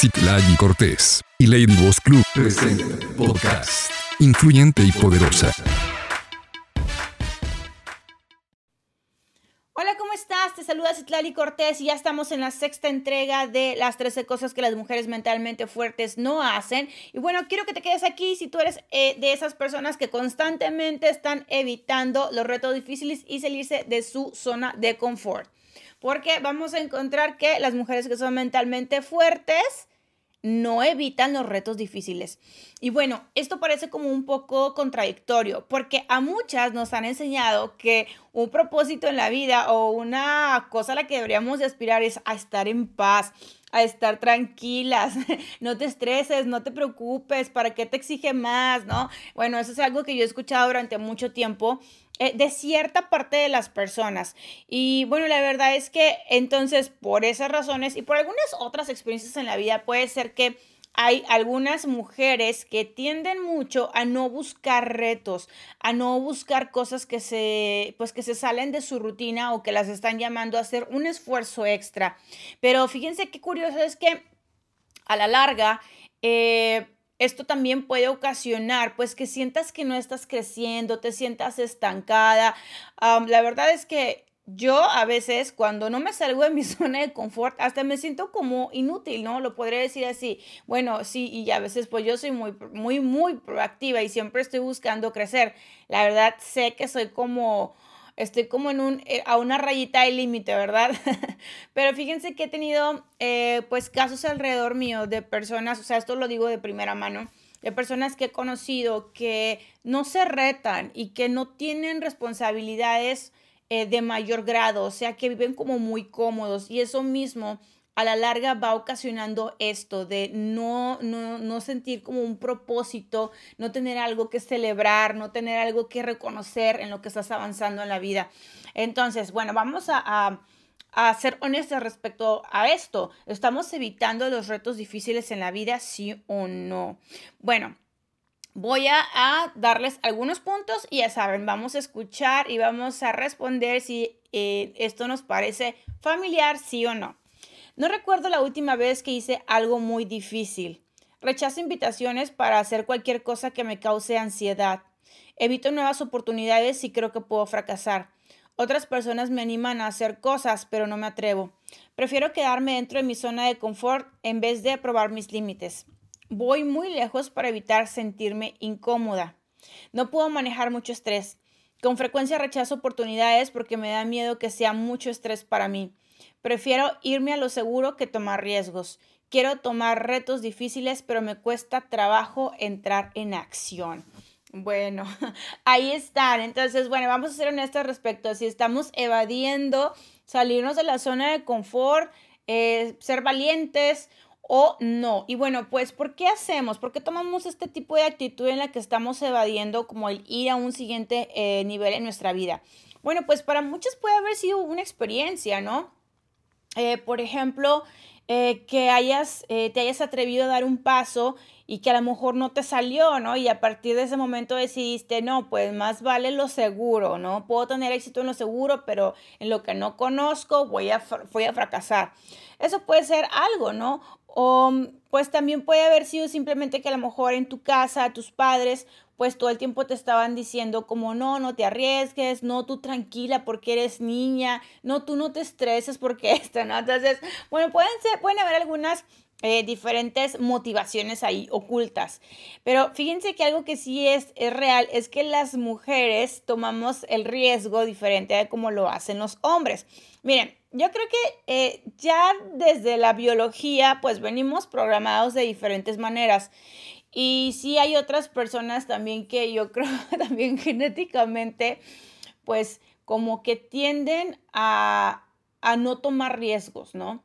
Citlali Cortés y Lady Boss Club presenta podcast influyente y poderosa. Hola, ¿cómo estás? Te saluda Citlali Cortés y ya estamos en la sexta entrega de las 13 cosas que las mujeres mentalmente fuertes no hacen. Y bueno, quiero que te quedes aquí si tú eres eh, de esas personas que constantemente están evitando los retos difíciles y salirse de su zona de confort. Porque vamos a encontrar que las mujeres que son mentalmente fuertes no evitan los retos difíciles. Y bueno, esto parece como un poco contradictorio, porque a muchas nos han enseñado que un propósito en la vida o una cosa a la que deberíamos de aspirar es a estar en paz, a estar tranquilas, no te estreses, no te preocupes, ¿para qué te exige más? ¿No? Bueno, eso es algo que yo he escuchado durante mucho tiempo de cierta parte de las personas. Y bueno, la verdad es que entonces por esas razones y por algunas otras experiencias en la vida puede ser que hay algunas mujeres que tienden mucho a no buscar retos, a no buscar cosas que se, pues que se salen de su rutina o que las están llamando a hacer un esfuerzo extra. Pero fíjense qué curioso es que a la larga, eh, esto también puede ocasionar pues que sientas que no estás creciendo, te sientas estancada. la verdad es que yo a veces cuando no me salgo de mi zona de confort hasta me siento como inútil, ¿no? Lo podría decir así. Bueno, sí, y a veces pues yo soy muy, muy, muy proactiva y siempre estoy buscando crecer. La verdad sé que soy como estoy como en un, eh, a una rayita de límite, ¿verdad? Pero fíjense que he tenido eh, pues casos alrededor mío de personas, o sea, esto lo digo de primera mano, de personas que he conocido que no se retan y que no tienen responsabilidades eh, de mayor grado, o sea, que viven como muy cómodos y eso mismo a la larga va ocasionando esto de no, no, sentir como un propósito, no tener algo que celebrar, no tener algo que reconocer en lo que estás avanzando en la vida. Entonces, bueno, vamos a, ser honestos respecto a esto. ¿Estamos evitando los retos difíciles en la vida, sí o no? Bueno, voy a, darles algunos puntos y ya saben, vamos a escuchar y vamos a responder si eh, esto nos parece familiar, sí o no. No recuerdo la última vez que hice algo muy difícil. Rechazo invitaciones para hacer cualquier cosa que me cause ansiedad. Evito nuevas oportunidades y creo que puedo fracasar. Otras personas me animan a hacer cosas, pero no me atrevo. Prefiero quedarme dentro de mi zona de confort en vez de probar mis límites. Voy muy lejos para evitar sentirme incómoda. No puedo manejar mucho estrés. Con frecuencia rechazo oportunidades porque me da miedo que sea mucho estrés para mí. Prefiero irme a lo seguro que tomar riesgos. Quiero tomar retos difíciles, pero me cuesta trabajo entrar en acción. Bueno, ahí están. Entonces, bueno, vamos a ser honestos respecto a si estamos evadiendo salirnos de la zona de confort, eh, ser valientes o no. Y bueno, pues, ¿por qué hacemos? ¿Por qué tomamos este tipo de actitud en la que estamos evadiendo como el ir a un siguiente eh, nivel en nuestra vida? Bueno, pues para muchos puede haber sido una experiencia, ¿no? Eh, por ejemplo, eh, que hayas, eh, te hayas atrevido a dar un paso y que a lo mejor no te salió, ¿no? Y a partir de ese momento decidiste, no, pues más vale lo seguro, ¿no? Puedo tener éxito en lo seguro, pero en lo que no conozco voy a, voy a fracasar. Eso puede ser algo, ¿no? O pues también puede haber sido simplemente que a lo mejor en tu casa, tus padres pues todo el tiempo te estaban diciendo como no, no te arriesgues, no, tú tranquila porque eres niña, no, tú no te estreses porque esto, ¿no? Entonces, bueno, pueden, ser, pueden haber algunas eh, diferentes motivaciones ahí ocultas. Pero fíjense que algo que sí es, es, real es que las mujeres tomamos el riesgo diferente de como lo hacen los hombres. Miren, yo creo que eh, ya desde la biología pues venimos programados de diferentes maneras. Y sí hay otras personas también que yo creo también genéticamente, pues como que tienden a, a no tomar riesgos, ¿no?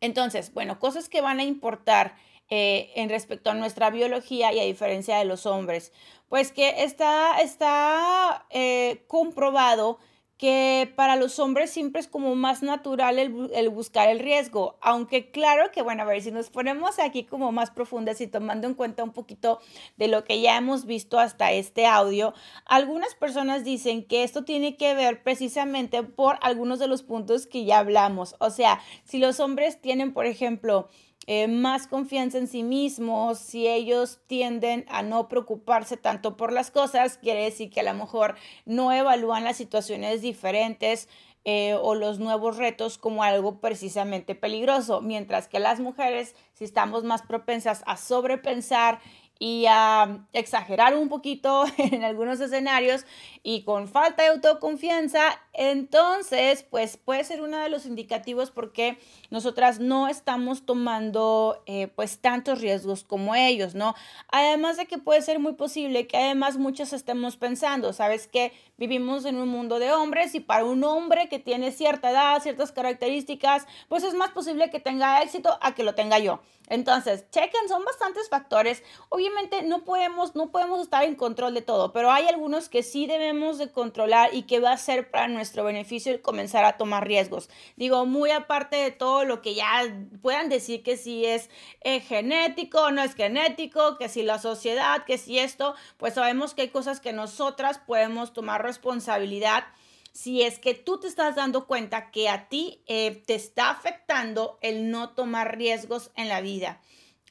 Entonces, bueno, cosas que van a importar eh, en respecto a nuestra biología y a diferencia de los hombres, pues que está, está eh, comprobado que para los hombres siempre es como más natural el, buscar el riesgo, aunque claro que, bueno, a ver, si nos ponemos aquí como más profundas y tomando en cuenta un poquito de lo que ya hemos visto hasta este audio, algunas personas dicen que esto tiene que ver precisamente por algunos de los puntos que ya hablamos, o sea, si los hombres tienen, por ejemplo, eh, más confianza en sí mismos, si ellos tienden a no preocuparse tanto por las cosas, quiere decir que a lo mejor no evalúan las situaciones diferentes eh, o los nuevos retos como algo precisamente peligroso, mientras que las mujeres, si estamos más propensas a sobrepensar y a exagerar un poquito en algunos escenarios y con falta de autoconfianza, entonces pues puede ser uno de los indicativos porque nosotras no estamos tomando eh, pues tantos riesgos como ellos, ¿no? Además de que puede ser muy posible que además muchos estemos pensando, ¿sabes que Vivimos en un mundo de hombres y para un hombre que tiene cierta edad, ciertas características, pues es más posible que tenga éxito a que lo tenga yo. Entonces, chequen, son bastantes factores. Obviamente no podemos, no podemos estar en control de todo, pero hay algunos que sí debemos de controlar y que va a ser para nuestro beneficio el comenzar a tomar riesgos. Digo, muy aparte de todo lo que ya puedan decir que si es eh, genético no es genético, que si la sociedad, que si esto, pues sabemos que hay cosas que nosotras podemos tomar responsabilidad si es que tú te estás dando cuenta que a ti eh, te está afectando el no tomar riesgos en la vida.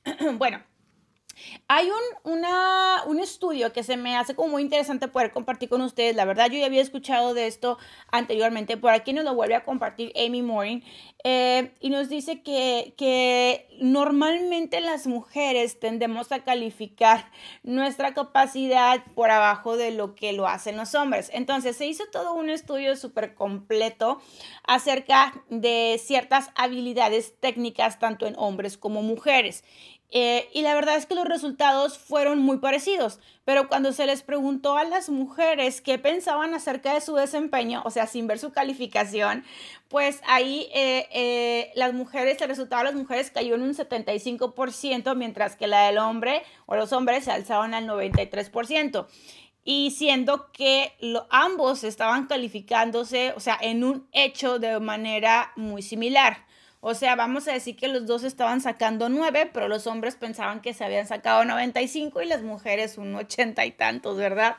bueno, hay un, un, estudio que se me hace como muy interesante poder compartir con ustedes. La verdad, yo ya había escuchado de esto anteriormente. Por aquí nos lo vuelve a compartir Amy Morin. Eh, y nos dice que, que normalmente las mujeres tendemos a calificar nuestra capacidad por abajo de lo que lo hacen los hombres. Entonces, se hizo todo un estudio súper completo acerca de ciertas habilidades técnicas tanto en hombres como mujeres. Eh, y la verdad es que los resultados fueron muy parecidos, pero cuando se les preguntó a las mujeres qué pensaban acerca de su desempeño, o sea, sin ver su calificación, pues ahí eh, eh, las mujeres, el resultado de las mujeres cayó en un 75%, mientras que la del hombre o los hombres se alzaban al 93% y siendo que ambos estaban calificándose, o sea, en un hecho de manera muy similar. O sea, vamos a decir que los dos estaban sacando nueve, pero los hombres pensaban que se habían sacado 95 y las mujeres un ochenta y tantos, ¿verdad?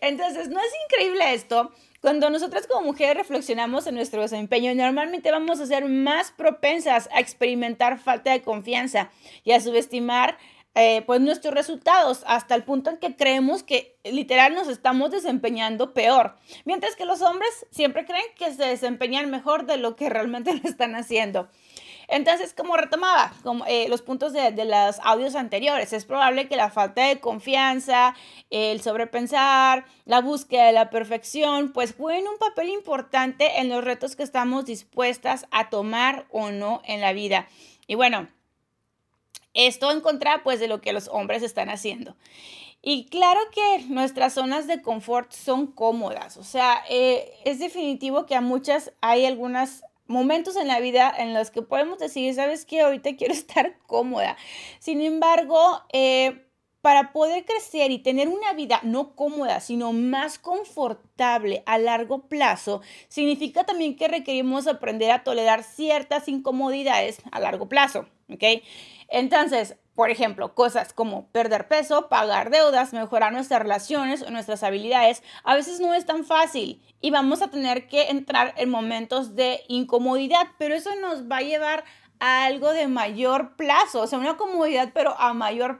Entonces, ¿no es increíble esto? Cuando nosotras como mujeres reflexionamos en nuestro desempeño, normalmente vamos a ser más propensas a experimentar falta de confianza y a subestimar eh, pues nuestros resultados hasta el punto en que creemos que literal nos estamos desempeñando peor, mientras que los hombres siempre creen que se desempeñan mejor de lo que realmente lo están haciendo. Entonces, como retomaba eh, los puntos de, de, los audios anteriores, es probable que la falta de confianza, el sobrepensar, la búsqueda de la perfección, pues jueguen un papel importante en los retos que estamos dispuestas a tomar o no en la vida. Y bueno, esto en contra pues de lo que los hombres están haciendo. Y claro que nuestras zonas de confort son cómodas, o sea, eh, es definitivo que a muchas hay algunos momentos en la vida en los que podemos decir, sabes que ahorita quiero estar cómoda. Sin embargo, eh, para poder crecer y tener una vida no cómoda, sino más confortable a largo plazo, significa también que requerimos aprender a tolerar ciertas incomodidades a largo plazo, ¿ok? Entonces, por ejemplo, cosas como perder peso, pagar deudas, mejorar nuestras relaciones o nuestras habilidades, a veces no es tan fácil y vamos a tener que entrar en momentos de incomodidad, pero eso nos va a llevar algo de mayor plazo, o sea, una comodidad, pero a mayor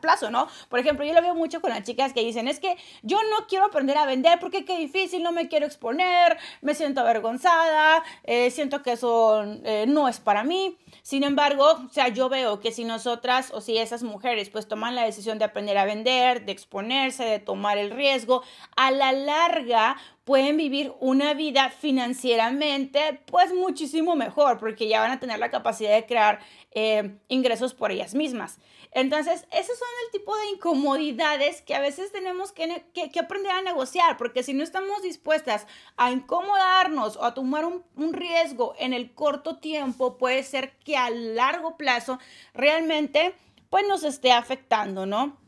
plazo, ¿no? Por ejemplo, yo lo veo mucho con las chicas que dicen, es que yo no quiero aprender a vender porque qué difícil, no me quiero exponer, me siento avergonzada, eh, siento que eso eh, no es para mí. Sin embargo, o sea, yo veo que si nosotras o si esas mujeres pues toman la decisión de aprender a vender, de exponerse, de tomar el riesgo, a la larga pueden vivir una vida financieramente pues muchísimo mejor porque ya van a tener la capacidad de crear eh, ingresos por ellas mismas. Entonces, esos son el tipo de incomodidades que a veces tenemos que, aprender a negociar, porque si no estamos dispuestas a incomodarnos o a tomar un, un riesgo en el corto tiempo, puede ser que a largo plazo realmente pues nos esté afectando, ¿no?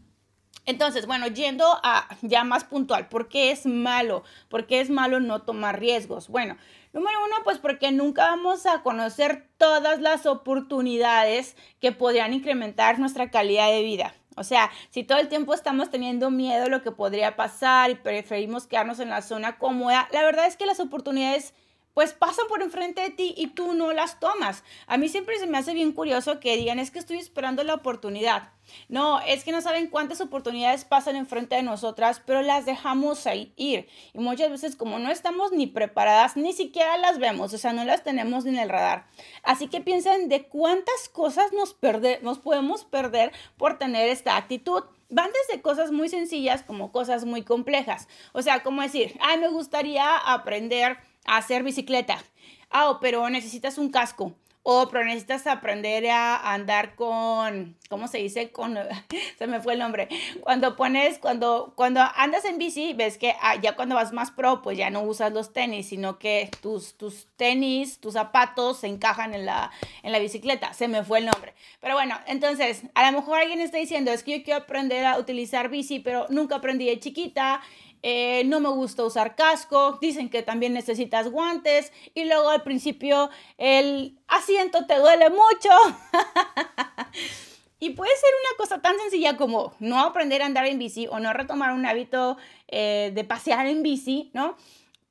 Entonces, bueno, yendo a ya más puntual, ¿por qué es malo? ¿Por qué es malo no tomar riesgos? Bueno, número uno, pues porque nunca vamos a conocer todas las oportunidades que podrían incrementar nuestra calidad de vida. O sea, si todo el tiempo estamos teniendo miedo de lo que podría pasar y preferimos quedarnos en la zona cómoda, la verdad es que las oportunidades pues pasan por enfrente de ti y tú no las tomas. A mí siempre se me hace bien curioso que digan, es que estoy esperando la oportunidad. No, es que no saben cuántas oportunidades pasan enfrente de nosotras, pero las dejamos ahí ir. Y muchas veces como no estamos ni preparadas, ni siquiera las vemos, o sea, no las tenemos en el radar. Así que piensen de cuántas cosas nos, nos podemos perder por tener esta actitud van desde cosas muy sencillas como cosas muy complejas. O sea, como decir, ay, me gustaría aprender hacer bicicleta. Ah, pero necesitas un casco. O pero necesitas aprender a andar con, ¿cómo se dice? Con, se me fue el nombre. Cuando pones, cuando, cuando andas en bici, ves que ah, ya cuando vas más pro, pues ya no usas los tenis, sino que tus, tus tenis, tus zapatos se encajan en la, en la bicicleta. Se me fue el nombre. Pero bueno, entonces, a lo mejor alguien está diciendo, es que yo quiero aprender a utilizar bici, pero nunca aprendí de chiquita eh, no me gusta usar casco, dicen que también necesitas guantes y luego al principio el asiento te duele mucho. y puede ser una cosa tan sencilla como no aprender a andar en bici o no retomar un hábito eh, de pasear en bici, ¿no?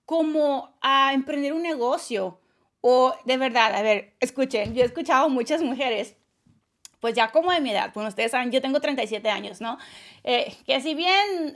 Como a emprender un negocio o de verdad, a ver, escuchen, yo he escuchado muchas mujeres pues ya como de mi edad, bueno, ustedes saben, yo tengo 37 años, ¿no? Eh, que si bien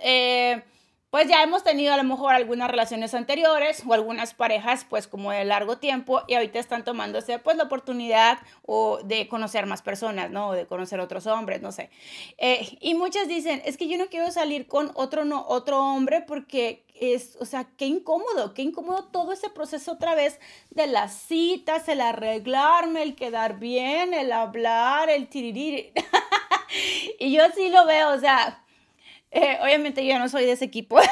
pues ya hemos tenido a lo mejor algunas relaciones anteriores o algunas parejas pues como de largo tiempo y ahorita están tomándose pues la oportunidad o de conocer más personas, ¿no? O de conocer otros hombres, no sé. Eh, y muchas dicen, es que yo no quiero salir con otro, no, otro hombre porque es, o sea, qué incómodo, qué incómodo todo ese proceso otra vez de las citas, el arreglarme, el quedar bien, el hablar, el tiririr. y yo sí lo veo, o sea obviamente yo no soy de ese equipo.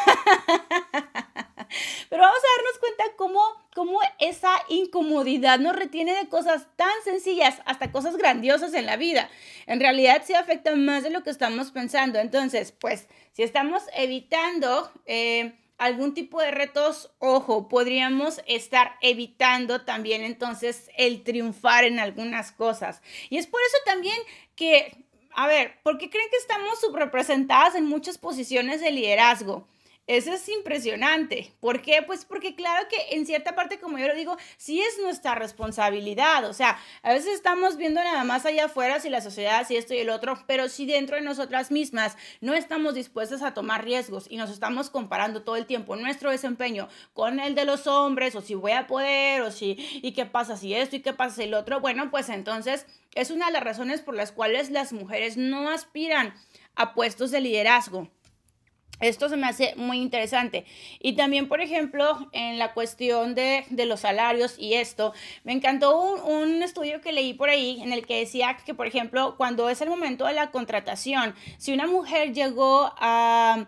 Pero vamos a darnos cuenta cómo, cómo esa incomodidad nos retiene de cosas tan sencillas hasta cosas grandiosas en la vida. En realidad sí afecta más de lo que estamos pensando. Entonces, pues, si estamos evitando... Eh, algún tipo de retos, ojo, podríamos estar evitando también entonces el triunfar en algunas cosas. Y es por eso también que a ver, ¿por qué creen que estamos subrepresentadas en muchas posiciones de liderazgo? Eso es impresionante. ¿Por qué? Pues porque claro que en cierta parte, como yo lo digo, sí es nuestra responsabilidad. O sea, a veces estamos viendo nada más allá afuera si la sociedad, si esto y el otro, pero si dentro de nosotras mismas no estamos dispuestas a tomar riesgos y nos estamos comparando todo el tiempo nuestro desempeño con el de los hombres, o si voy a poder, o si, y qué pasa si esto y qué pasa si el otro, bueno, pues entonces es una de las razones por las cuales las mujeres no aspiran a puestos de liderazgo. Esto se me hace muy interesante. Y también, por ejemplo, en la cuestión de, los salarios y esto, me encantó un, estudio que leí por ahí en el que decía que, por ejemplo, cuando es el momento de la contratación, si una mujer llegó a,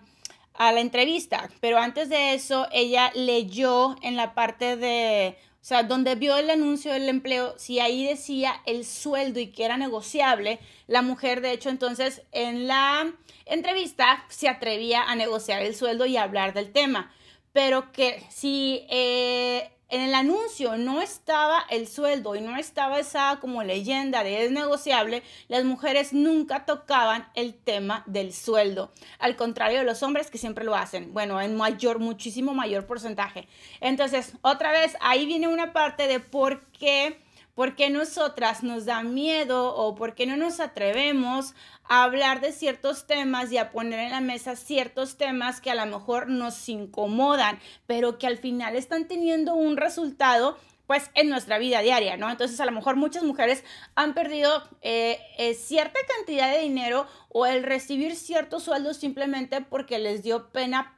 a la entrevista, pero antes de eso ella leyó en la parte de, o sea, donde vio el anuncio del empleo, si ahí decía el sueldo y que era negociable, la mujer, de hecho, entonces en la entrevista se atrevía a negociar el sueldo y a hablar del tema. Pero que si eh, en el anuncio no estaba el sueldo y no estaba esa como leyenda de es negociable, las mujeres nunca tocaban el tema del sueldo. Al contrario de los hombres que siempre lo hacen. Bueno, en mayor, muchísimo mayor porcentaje. Entonces, otra vez, ahí viene una parte de por qué ¿Por qué nosotras nos da miedo o por qué no nos atrevemos a hablar de ciertos temas y a poner en la mesa ciertos temas que a lo mejor nos incomodan, pero que al final están teniendo un resultado pues en nuestra vida diaria, ¿no? Entonces a lo mejor muchas mujeres han perdido eh, eh, cierta cantidad de dinero o el recibir ciertos sueldos simplemente porque les dio pena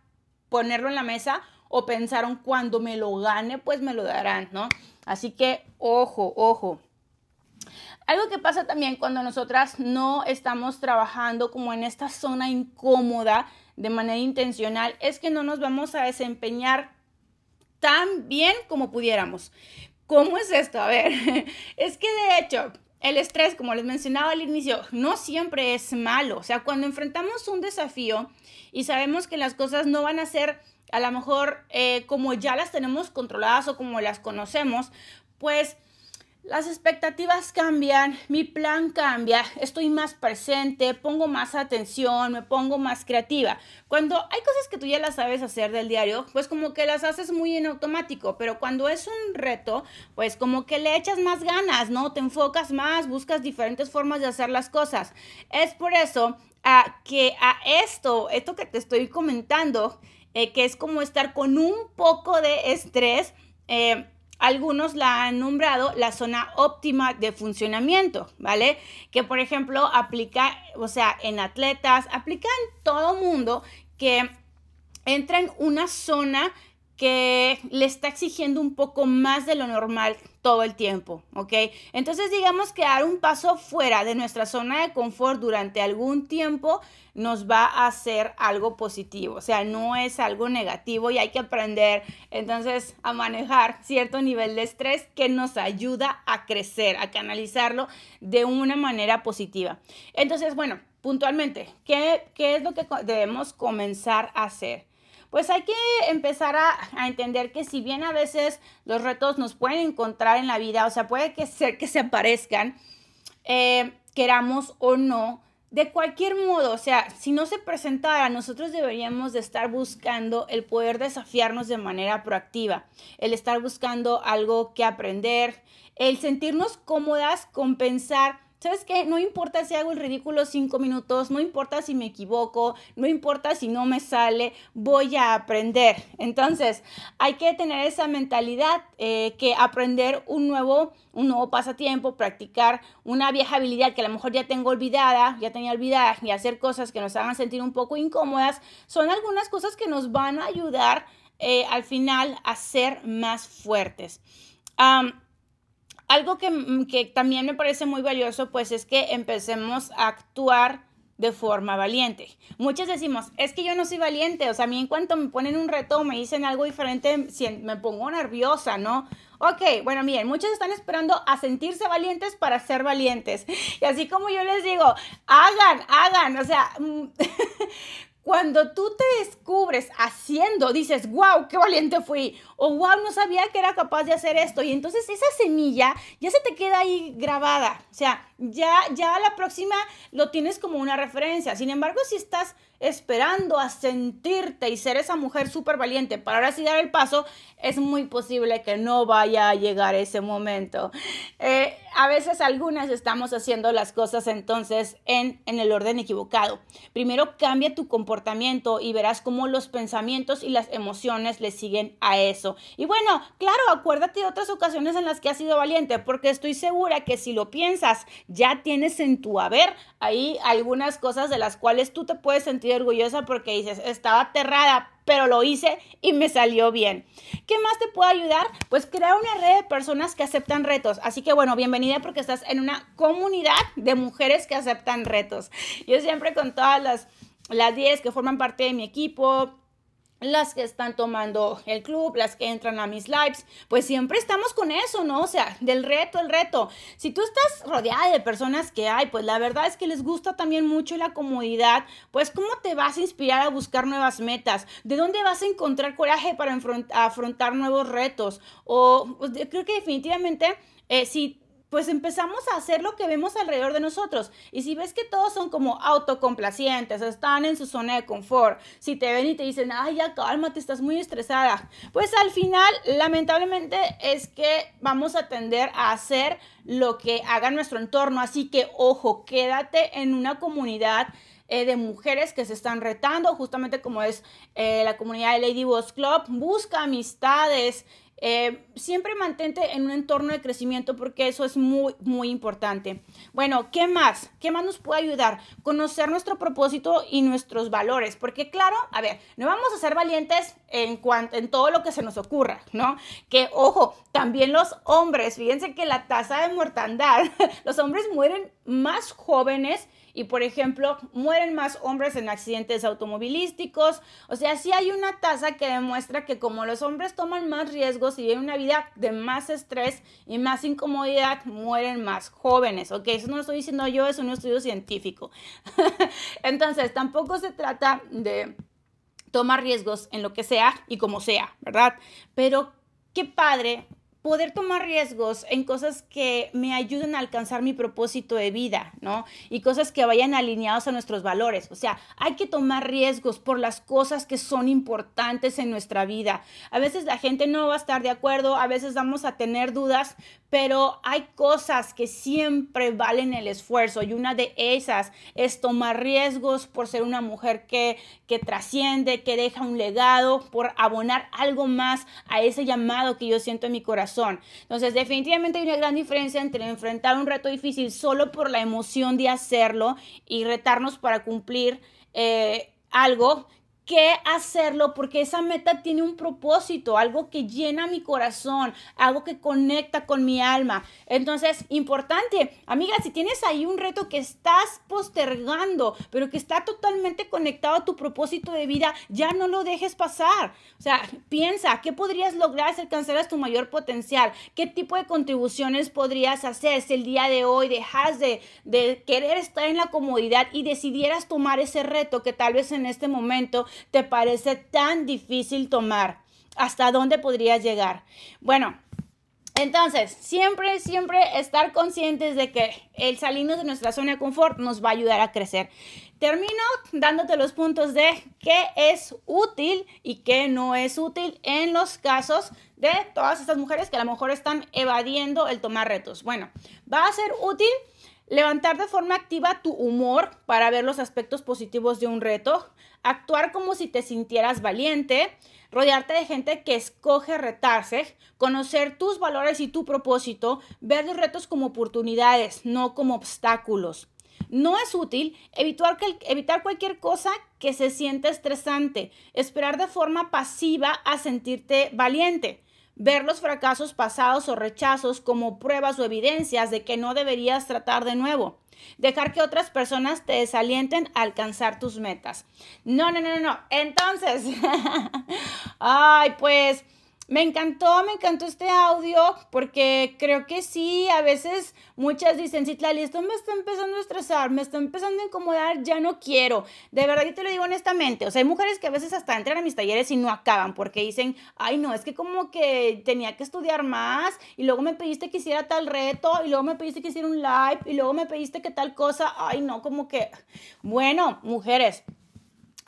ponerlo en la mesa o pensaron cuando me lo gane pues me lo darán, ¿no? Así que ojo, ojo. Algo que pasa también cuando nosotras no estamos trabajando como en esta zona incómoda de manera intencional es que no nos vamos a desempeñar tan bien como pudiéramos. ¿Cómo es esto? A ver, es que de hecho el estrés, como les mencionaba al inicio, no siempre es malo. O sea, cuando enfrentamos un desafío y sabemos que las cosas no van a ser a lo mejor eh, como ya las tenemos controladas o como las conocemos, pues las expectativas cambian, mi plan cambia, estoy más presente, pongo más atención, me pongo más creativa. Cuando hay cosas que tú ya las sabes hacer del diario, pues como que las haces muy en automático, pero cuando es un reto, pues como que le echas más ganas, ¿no? Te enfocas más, buscas diferentes formas de hacer las cosas. Es por eso que a esto, esto que te estoy comentando, eh, que es como estar con un poco de estrés, eh, algunos la han nombrado la zona óptima de funcionamiento, ¿vale? Que por ejemplo aplica, o sea, en atletas, aplica en todo mundo que entra en una zona que le está exigiendo un poco más de lo normal todo el tiempo, ¿ok? Entonces digamos que dar un paso fuera de nuestra zona de confort durante algún tiempo nos va a hacer algo positivo, o sea, no es algo negativo y hay que aprender entonces a manejar cierto nivel de estrés que nos ayuda a crecer, a canalizarlo de una manera positiva. Entonces, bueno, puntualmente, ¿qué, qué es lo que debemos comenzar a hacer? Pues hay que empezar a, entender que si bien a veces los retos nos pueden encontrar en la vida, o sea, puede que ser que se aparezcan, eh, queramos o no, de cualquier modo, o sea, si no se presentara, nosotros deberíamos de estar buscando el poder desafiarnos de manera proactiva, el estar buscando algo que aprender, el sentirnos cómodas con pensar ¿sabes qué? No importa si hago el ridículo cinco minutos, no importa si me equivoco, no importa si no me sale, voy a aprender. Entonces, hay que tener esa mentalidad eh, que aprender un nuevo, un nuevo pasatiempo, practicar una vieja habilidad que a lo mejor ya tengo olvidada, ya tenía olvidada, y hacer cosas que nos hagan sentir un poco incómodas, son algunas cosas que nos van a ayudar eh, al final a ser más fuertes. Algo mm, que, también me parece muy valioso, pues es que empecemos a actuar de forma valiente. Muchos decimos, es que yo no soy valiente, o sea, a mí en cuanto me ponen un reto o me dicen algo diferente, me pongo nerviosa, ¿no? Ok, bueno, miren, muchos están esperando a sentirse valientes para ser valientes. Y así como yo les digo, hagan, hagan, o sea, mm, Cuando tú te descubres haciendo, dices, wow, qué valiente fui, o wow, no sabía que era capaz de hacer esto, y entonces esa semilla ya se te queda ahí grabada, o sea, ya, ya la próxima lo tienes como una referencia. Sin embargo, si estás esperando a sentirte y ser esa mujer súper valiente para ahora sí dar el paso, es muy posible que no vaya a llegar ese momento. Eh, a veces algunas estamos haciendo las cosas entonces en, en el orden equivocado. Primero cambia tu comportamiento y verás cómo los pensamientos y las emociones le siguen a eso. Y bueno, claro, acuérdate de otras ocasiones en las que has sido valiente, porque estoy segura que si lo piensas, ya tienes en tu haber ahí algunas cosas de las cuales tú te puedes sentir orgullosa porque dices, estaba aterrada, pero lo hice y me salió bien. ¿Qué más te puede ayudar? Pues crear una red de personas que aceptan retos. Así que bueno, bienvenida porque estás en una comunidad de mujeres que aceptan retos. Yo siempre con todas las, las 10 que forman parte de mi equipo, las que están tomando el club, las que entran a mis lives, pues siempre estamos con eso, ¿no? O sea, del reto, el reto. Si tú estás rodeada de personas que hay, pues la verdad es que les gusta también mucho la comodidad, pues ¿cómo te vas a inspirar a buscar nuevas metas? ¿De dónde vas a encontrar coraje para afrontar nuevos retos? O pues, creo que definitivamente, eh, si pues empezamos a hacer lo que vemos alrededor de nosotros. Y si ves que todos son como autocomplacientes, están en su zona de confort, si te ven y te dicen, ay, ya cálmate, estás muy estresada, pues al final, lamentablemente, es que vamos a tender a hacer lo que haga nuestro entorno. Así que, ojo, quédate en una comunidad eh, de mujeres que se están retando, justamente como es eh, la comunidad de Lady Boss Club. Busca amistades, eh, siempre mantente en un entorno de crecimiento porque eso es muy, muy importante. Bueno, ¿qué más? ¿Qué más nos puede ayudar? Conocer nuestro propósito y nuestros valores. Porque claro, a ver, no vamos a ser valientes en, cuanto, en todo lo que se nos ocurra, ¿no? Que, ojo, también los hombres, fíjense que la tasa de mortandad, los hombres mueren más jóvenes y, por ejemplo, mueren más hombres en accidentes automovilísticos. O sea, sí hay una tasa que demuestra que como los hombres toman más riesgos y viven una vida de más estrés y más incomodidad, mueren más jóvenes. Ok, eso no lo estoy diciendo yo, es un estudio científico. Entonces, tampoco se trata de tomar riesgos en lo que sea y como sea, ¿verdad? Pero qué padre poder tomar riesgos en cosas que me ayuden a alcanzar mi propósito de vida, ¿no? Y cosas que vayan alineados a nuestros valores. O sea, hay que tomar riesgos por las cosas que son importantes en nuestra vida. A veces la gente no va a estar de acuerdo, a veces vamos a tener dudas, pero hay cosas que siempre valen el esfuerzo y una de esas es tomar riesgos por ser una mujer que, que trasciende, que deja un legado, por abonar algo más a ese llamado que yo siento en mi corazón. Entonces, definitivamente hay una gran diferencia entre enfrentar un reto difícil solo por la emoción de hacerlo y retarnos para cumplir eh, algo que hacerlo porque esa meta tiene un propósito, algo que llena mi corazón, algo que conecta con mi alma. Entonces, importante, amiga, si tienes ahí un reto que estás postergando, pero que está totalmente conectado a tu propósito de vida, ya no lo dejes pasar. O sea, piensa, ¿qué podrías lograr si alcanzaras tu mayor potencial? ¿Qué tipo de contribuciones podrías hacer si el día de hoy dejas de, de querer estar en la comodidad y decidieras tomar ese reto que tal vez en este momento te parece tan difícil tomar? ¿Hasta dónde podrías llegar? Bueno, entonces, siempre, siempre estar conscientes de que el salirnos de nuestra zona de confort nos va a ayudar a crecer. Termino dándote los puntos de qué es útil y qué no es útil en los casos de todas estas mujeres que a lo mejor están evadiendo el tomar retos. Bueno, va a ser útil levantar de forma activa tu humor para ver los aspectos positivos de un reto, actuar como si te sintieras valiente, rodearte de gente que escoge retarse, conocer tus valores y tu propósito, ver los retos como oportunidades, no como obstáculos. No es útil evitar, evitar cualquier cosa que se sienta estresante, esperar de forma pasiva a sentirte valiente ver los fracasos pasados o rechazos como pruebas o evidencias de que no deberías tratar de nuevo. Dejar que otras personas te desalienten a alcanzar tus metas. No, no, no, no. Entonces, ay, pues me encantó, me encantó este audio porque creo que sí, a veces muchas dicen, Citlali, esto me está empezando a estresar, me está empezando a incomodar, ya no quiero. De verdad, yo te lo digo honestamente, o sea, hay mujeres que a veces hasta entran a mis talleres y no acaban porque dicen, ay no, es que como que tenía que estudiar más y luego me pediste que hiciera tal reto y luego me pediste que hiciera un live y luego me pediste que tal cosa, ay no, como que, bueno, mujeres,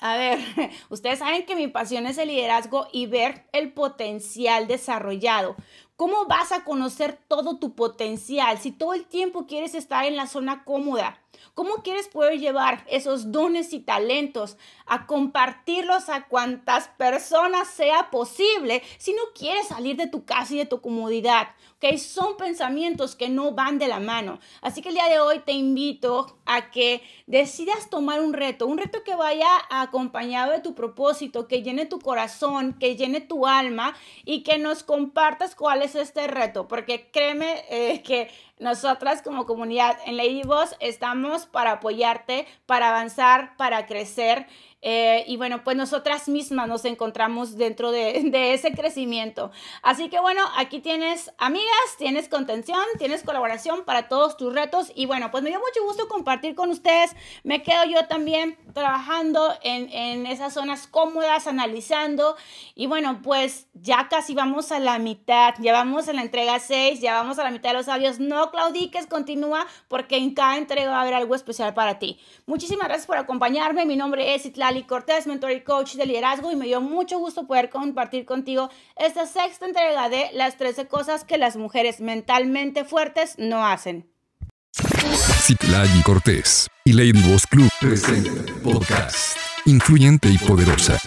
a ver, ustedes saben que mi pasión es el liderazgo y ver el potencial desarrollado. ¿Cómo vas a conocer todo tu potencial si todo el tiempo quieres estar en la zona cómoda? ¿Cómo quieres poder llevar esos dones y talentos a compartirlos a cuantas personas sea posible si no quieres salir de tu casa y de tu comodidad? ¿Ok? Son pensamientos que no van de la mano. Así que el día de hoy te invito a que decidas tomar un reto, un reto que vaya acompañado de tu propósito, que llene tu corazón, que llene tu alma y que nos compartas cuál es este reto, porque créeme eh, que nosotras como comunidad en Lady Boss estamos para apoyarte, para avanzar, para crecer. Eh, y bueno, pues nosotras mismas nos encontramos dentro de, ese crecimiento. Así que bueno, aquí tienes amigas, tienes contención, tienes colaboración para todos tus retos. Y bueno, pues me dio mucho gusto compartir con ustedes. Me quedo yo también trabajando en, en esas zonas cómodas, analizando. Y bueno, pues ya casi vamos a la mitad, ya vamos a la entrega 6, ya vamos a la mitad de los audios. No claudiques, continúa porque en cada entrega va a haber algo especial para ti. Muchísimas gracias por acompañarme. Mi nombre es Itla Ali Cortés, mentor y coach de liderazgo y me dio mucho gusto poder compartir contigo esta sexta entrega de las 13 cosas que las mujeres mentalmente fuertes no hacen. Citlali Cortés y Lady Boss Club presenta podcast Influyente y Poderosa.